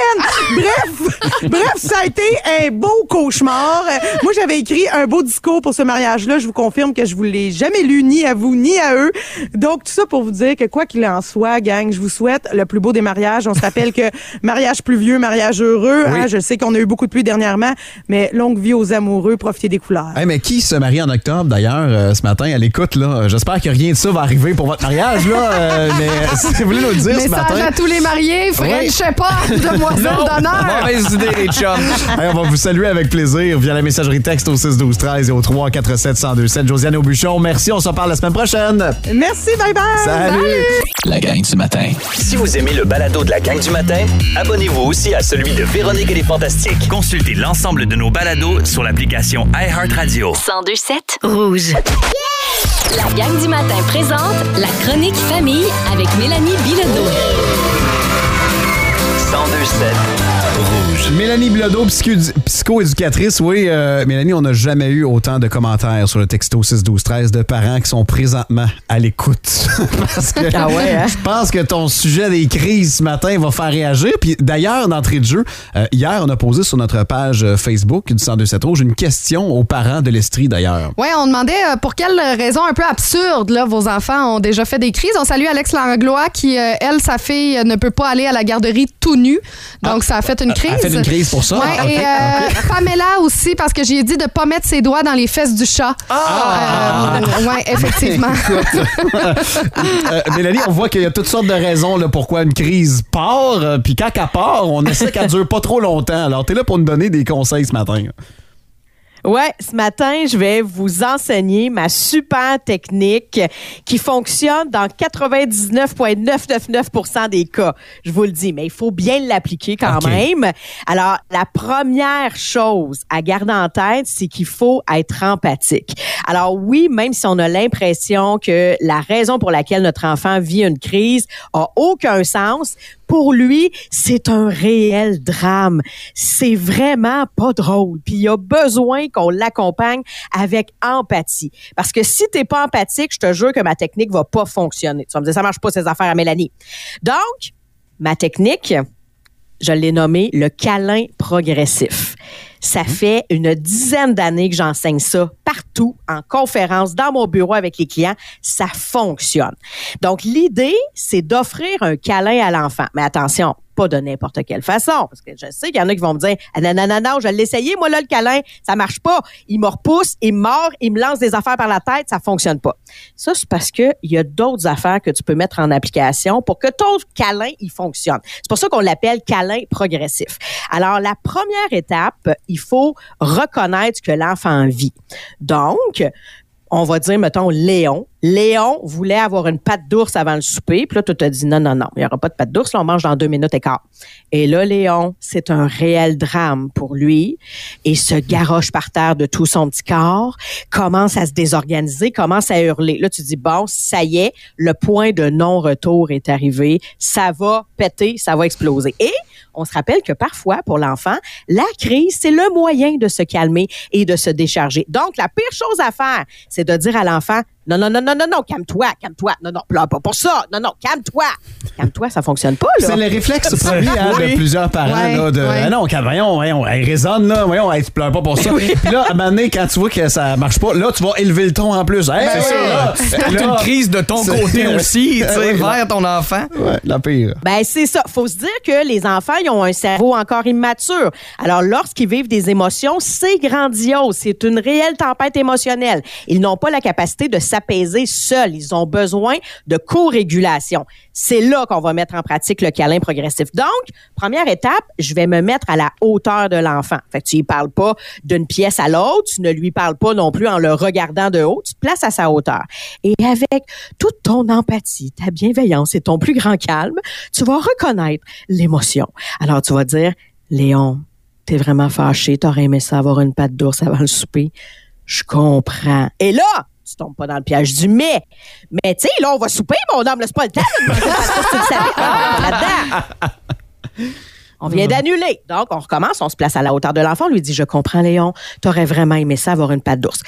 *laughs* Bref, bref, ça a été un beau cauchemar. Moi, j'avais écrit un beau discours pour ce mariage-là. Je vous confirme que je vous l'ai jamais lu ni à vous ni à eux. Donc, tout ça pour vous dire que quoi qu'il en soit, gang, je vous souhaite le plus beau des mariages. On se rappelle que mariage pluvieux, mariage heureux. hein, je sais qu'on a eu beaucoup de pluie dernièrement, mais longue vie aux amoureux, profitez des couleurs. Hey, mais qui se marie en octobre d'ailleurs euh, ce matin? À l'écoute là J'espère que rien de ça va arriver pour votre mariage là, euh, *laughs* mais euh, si vous voulez nous le dire ce Message matin. à tous les mariés, Fred, Oui. je sais pas, demoiselle *laughs* d'honneur. Mauvaise idée, les chums. *laughs* Hey, on va vous saluer avec plaisir via la messagerie texte au 6 12 13 et au 3 47 1027 Josiane Aubuchon. Merci, on se reparle la semaine prochaine. Merci, bye bye. Salut. La gang du matin. Si vous aimez le balado de la gang du matin, abonnez-vous aussi à celui de Véronique et les Fantastiques. Consultez l'ensemble de nos balados sur l'application iHeartRadio. 1027 Rouge. La gang du matin présente la chronique famille avec Mélanie Bilodeau. 1027 Rouge. Mélanie Bilodeau, psycho- psycho-éducatrice. Oui, euh, Mélanie, on n'a jamais eu autant de commentaires sur le texto 6 12 13 de parents qui sont présentement à l'écoute. *laughs* Parce que Ah ouais, hein? je pense que ton sujet des crises ce matin va faire réagir. Puis d'ailleurs, d'entrée de jeu, euh, hier, on a posé sur notre page euh, Facebook du 1027 Rouge une question aux parents de l'Estrie d'ailleurs. Ouais, on demandait euh, pour quelles raisons un peu absurdes là, vos enfants ont déjà fait des crises. On salue Alex Langlois qui, euh, elle, sa fille, ne peut pas aller à la garderie tout nu. Donc, ça a fait une crise. Elle fait une crise pour ça? Ouais, Ah, et euh, Pamela aussi, parce que j'ai dit de pas mettre ses doigts dans les fesses du chat. Ah! Euh, ouais, effectivement. *laughs* *laughs* Euh, Mélanie, on voit qu'il y a toutes sortes de raisons là, pourquoi une crise part. euh, Puis quand elle part, on essaie qu'elle dure pas trop longtemps. Alors, t'es là pour nous donner des conseils ce matin. Ouais, ce matin, je vais vous enseigner ma super technique qui fonctionne dans 99,999% des cas. Je vous le dis, mais il faut bien l'appliquer quand même. Alors, la première chose à garder en tête, c'est qu'il faut être empathique. Alors oui, même si on a l'impression que la raison pour laquelle notre enfant vit une crise a aucun sens, pour lui, c'est un réel drame. C'est vraiment pas drôle. Puis il a besoin qu'on l'accompagne avec empathie. Parce que si t'es pas empathique, je te jure que ma technique va pas fonctionner. Tu vas me dire, ça marche pas ces affaires à Mélanie. Donc, ma technique, je l'ai nommée le câlin progressif. Ça fait une dizaine d'années que j'enseigne ça partout, en conférence, dans mon bureau avec les clients. Ça fonctionne. Donc, l'idée, c'est d'offrir un câlin à l'enfant. Mais attention, pas de n'importe quelle façon. Parce que je sais qu'il y en a qui vont me dire, ah, non, je l'ai essayé, moi, là, le câlin, ça marche pas. Il me repousse, il me mord, il me lance des affaires par la tête, ça fonctionne pas. Ça, c'est parce que il y a d'autres affaires que tu peux mettre en application pour que ton câlin, il fonctionne. C'est pour ça qu'on l'appelle câlin progressif. Alors, la première étape, il faut reconnaître que l'enfant vit. Donc, on va dire, mettons, Léon. Léon voulait avoir une pâte d'ours avant le souper. Puis là, tu te dit, non, non, non, il n'y aura pas de pâte d'ours. On mange dans deux minutes et quart. Et là, Léon, c'est un réel drame pour lui. Et se garoche par terre de tout son petit corps, commence à se désorganiser, commence à hurler. Là, tu dis, bon, ça y est, le point de non-retour est arrivé. Ça va péter, ça va exploser. Et on se rappelle que parfois, pour l'enfant, la crise, c'est le moyen de se calmer et de se décharger. Donc, la pire chose à faire, c'est de dire à l'enfant, non, non, non, non, non, non, calme-toi, calme-toi. Non, non, pleure pas pour ça. Non, non, calme-toi. Calme-toi, ça fonctionne pas, là. C'est le réflexe *laughs* hein, Oui. de plusieurs parents. Ouais, là, de, ouais. Ah non, calme, voyons, voyons, elle résonne, là, voyons, elle, tu pleures pas pour ça. Puis là, à un moment donné, quand tu vois que ça marche pas, là, tu vas élever le ton en plus. Hey, C'est ça, là, là, une crise de ton côté *laughs* aussi, tu sais, Ouais, vers ton enfant. Ouais, la pire. Ben c'est ça. Faut se dire que les enfants ils ont un cerveau encore immature. Alors lorsqu'ils vivent des émotions, c'est grandiose. C'est une réelle tempête émotionnelle. Ils n'ont pas la capacité de s'apaiser seuls. Ils ont besoin de co-régulation. C'est là qu'on va mettre en pratique le câlin progressif. Donc, première étape, je vais me mettre à la hauteur de l'enfant. Fait que tu y parles pas d'une pièce à l'autre, tu ne lui parles pas non plus en le regardant de haut, tu te places à sa hauteur. Et avec toute ton empathie, ta bienveillance et ton plus grand calme, tu vas reconnaître l'émotion. Alors tu vas dire, Léon, t'es vraiment fâché, t'aurais aimé ça avoir une patte d'ours avant le souper. Je comprends. Et là, tu tombes pas dans le piège du mais. Mais tu sais, là, on va souper, mon homme, laisse pas le temps de manger une patte d'ours, tu le savais. Là-dedans. On vient d'annuler. Donc, on recommence, on se place à la hauteur de l'enfant, on lui dit, je comprends, Léon, t'aurais vraiment aimé ça avoir une patte d'ours.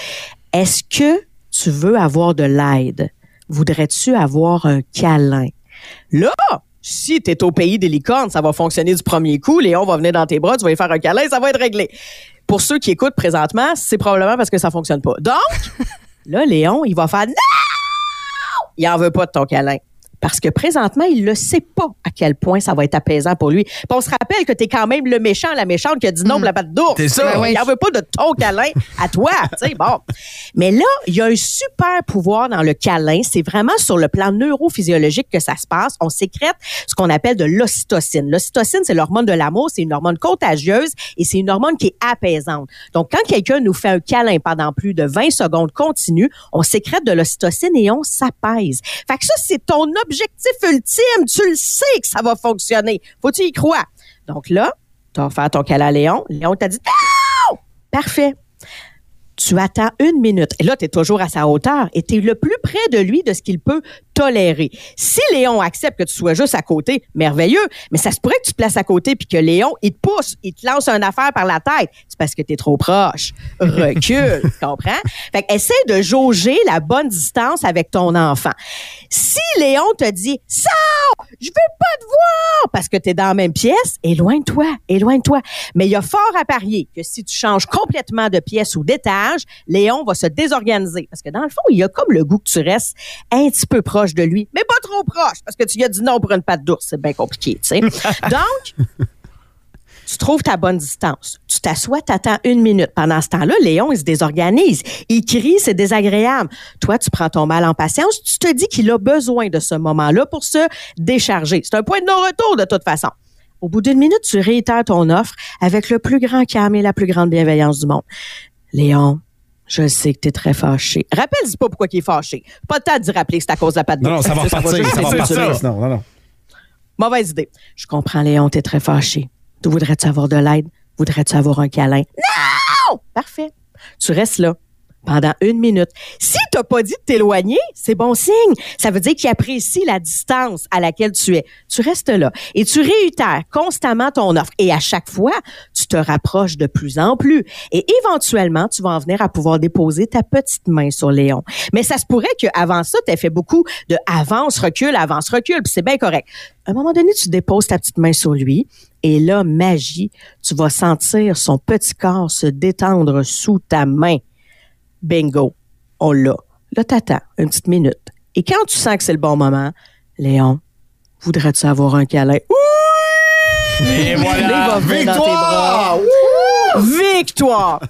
Est-ce que tu veux avoir de l'aide? Voudrais-tu avoir un câlin? Là, si tu es au pays des licornes, ça va fonctionner du premier coup. Léon va venir dans tes bras, tu vas lui faire un câlin, ça va être réglé. Pour ceux qui écoutent présentement, c'est probablement parce que ça fonctionne pas. Donc, là, Léon, il va faire non! Il en veut pas de ton câlin. Parce que présentement, il ne sait pas à quel point ça va être apaisant pour lui. Puis on se rappelle que tu es quand même le méchant, la méchante qui a dit non pour la patte d'ours. C'est ça. Ben. Il n'en veut pas de ton câlin à toi. *laughs* bon. Mais là, il y a un super pouvoir dans le câlin. C'est vraiment sur le plan neurophysiologique que ça se passe. On sécrète ce qu'on appelle de l'ocytocine. L'ocytocine, c'est l'hormone de l'amour. C'est une hormone contagieuse et c'est une hormone qui est apaisante. Donc, quand quelqu'un nous fait un câlin pendant plus de 20 secondes continues, on sécrète de l'ocytocine et on s'apaise. Fait que ça, c'est ton objectif ultime. Tu le sais que ça va fonctionner. Faut tu y crois. Donc là, tu vas faire ton câlin à Léon. Léon t'a dit non! Parfait. Tu attends une minute. Et là, tu es toujours à sa hauteur et tu es le plus près de lui de ce qu'il peut tolérer. Si Léon accepte que tu sois juste à côté, merveilleux, mais ça se pourrait que tu te places à côté puis que Léon, il te pousse, il te lance une affaire par la tête. C'est parce que tu es trop proche. Recule, *laughs* tu comprends? Fait que essaie de jauger la bonne distance avec ton enfant. Si Léon te dit « Sors! Je veux pas te voir! » parce que tu es dans la même pièce, éloigne-toi, éloigne-toi. Mais il y a fort à parier que si tu changes complètement de pièce ou d'étage, Léon va se désorganiser. Parce que dans le fond, il a comme le goût que tu restes un petit peu proche de lui, mais pas trop proche, parce que tu lui as dit non pour une patte d'ours. C'est bien compliqué, tu sais. *laughs* Donc, Tu trouves ta bonne distance. Tu t'assois, t'attends une minute. Pendant ce temps-là, Léon, il se désorganise. Il crie, c'est désagréable. Toi, tu prends ton mal en patience. Tu te dis qu'il a besoin de ce moment-là pour se décharger. C'est un point de non-retour de toute façon. Au bout d'une minute, tu réitères ton offre avec le plus grand calme et la plus grande bienveillance du monde. Léon, je sais que tu es très fâché. Rappelle-y pas pourquoi il est fâché. Pas le temps de rappeler que c'est à cause de la patte Non, non, ça va repartir. Ça va repartir. Non, non, non. Mauvaise idée. Je comprends, Léon, t'es très fâché. Tu voudrais-tu avoir de l'aide? Voudrais-tu avoir un câlin? Non! Parfait. Tu restes là pendant une minute. Si t'as pas dit de t'éloigner, c'est bon signe. Ça veut dire qu'il apprécie la distance à laquelle tu es. Tu restes là et tu réitères constamment ton offre. Et à chaque fois, tu te rapproches de plus en plus. Et éventuellement, tu vas en venir à pouvoir déposer ta petite main sur Léon. Mais ça se pourrait qu'avant ça, tu fait beaucoup de avance, recul, avance, recul. Puis c'est bien correct. À un moment donné, tu déposes ta petite main sur lui. Et là, magie, tu vas sentir son petit corps se détendre sous ta main. Bingo, on l'a. Là, t'attends une petite minute. Et quand tu sens que c'est le bon moment, Léon, voudrais-tu avoir un câlin? Oui! Et voilà! Bras. Victoire!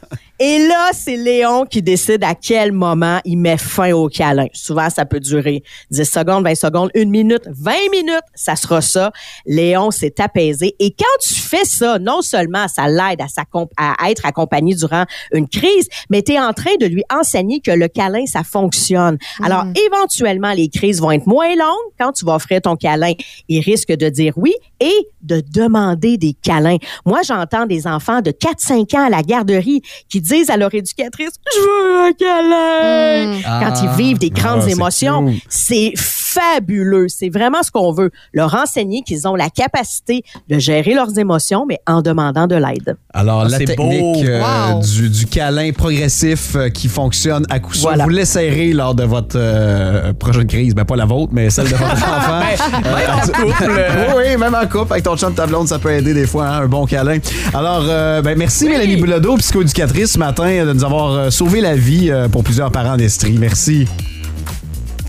Et là, c'est Léon qui décide à quel moment il met fin au câlin. Souvent, ça peut durer 10 secondes, 20 secondes, une minute, 20 minutes, ça sera ça. Léon s'est apaisé. Et quand tu fais ça, non seulement ça l'aide à, être accompagné durant une crise, mais tu es en train de lui enseigner que le câlin, ça fonctionne. Alors, éventuellement, les crises vont être moins longues quand tu vas offrir ton câlin. Il risque de dire oui et de demander des câlins. Moi, j'entends des enfants de 4-5 ans à la garderie qui disent à leur éducatrice, je veux un câlin. Quand Ah. ils vivent des grandes Ah, c'est émotions, c'est fabuleux. C'est vraiment ce qu'on veut. Leur enseigner qu'ils ont la capacité de gérer leurs émotions, mais en demandant de l'aide. Alors, Ah, la technique beau. euh, Wow. du, du câlin progressif euh, qui fonctionne à coup sûr, Voilà. vous l'essayerez lors de votre euh, prochaine crise. Ben, pas la vôtre, mais celle de votre *laughs* enfant. Ben, même en couple. *laughs* oui, oui, même en couple. Avec ton chum de ta blonde, ça peut aider des fois, hein, un bon câlin. Alors, euh, ben, merci Mélanie Boulodeau, psychoéducatrice, ce matin, de nous avoir euh, sauvé la vie euh, pour plusieurs parents d'Estrie. Merci.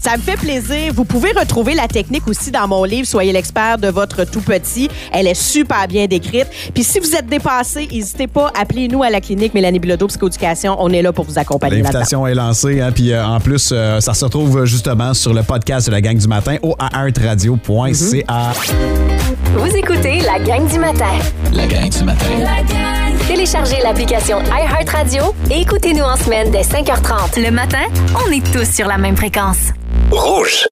Ça me fait plaisir. Vous pouvez retrouver la technique aussi dans mon livre Soyez l'expert de votre tout petit. Elle est super bien décrite. Puis si vous êtes dépassé, n'hésitez pas, appelez-nous à la clinique Mélanie Bilodeau Psychoéducation. On est là pour vous accompagner. L'invitation est lancée, hein, puis euh, en plus, euh, ça se retrouve justement sur le podcast de la gang du matin au aartradio.ca. Vous écoutez la gang du matin. La gang du matin. Téléchargez l'application iHeartRadio et écoutez-nous en semaine dès 5h30. Le matin, on est tous sur la même fréquence. Rouge.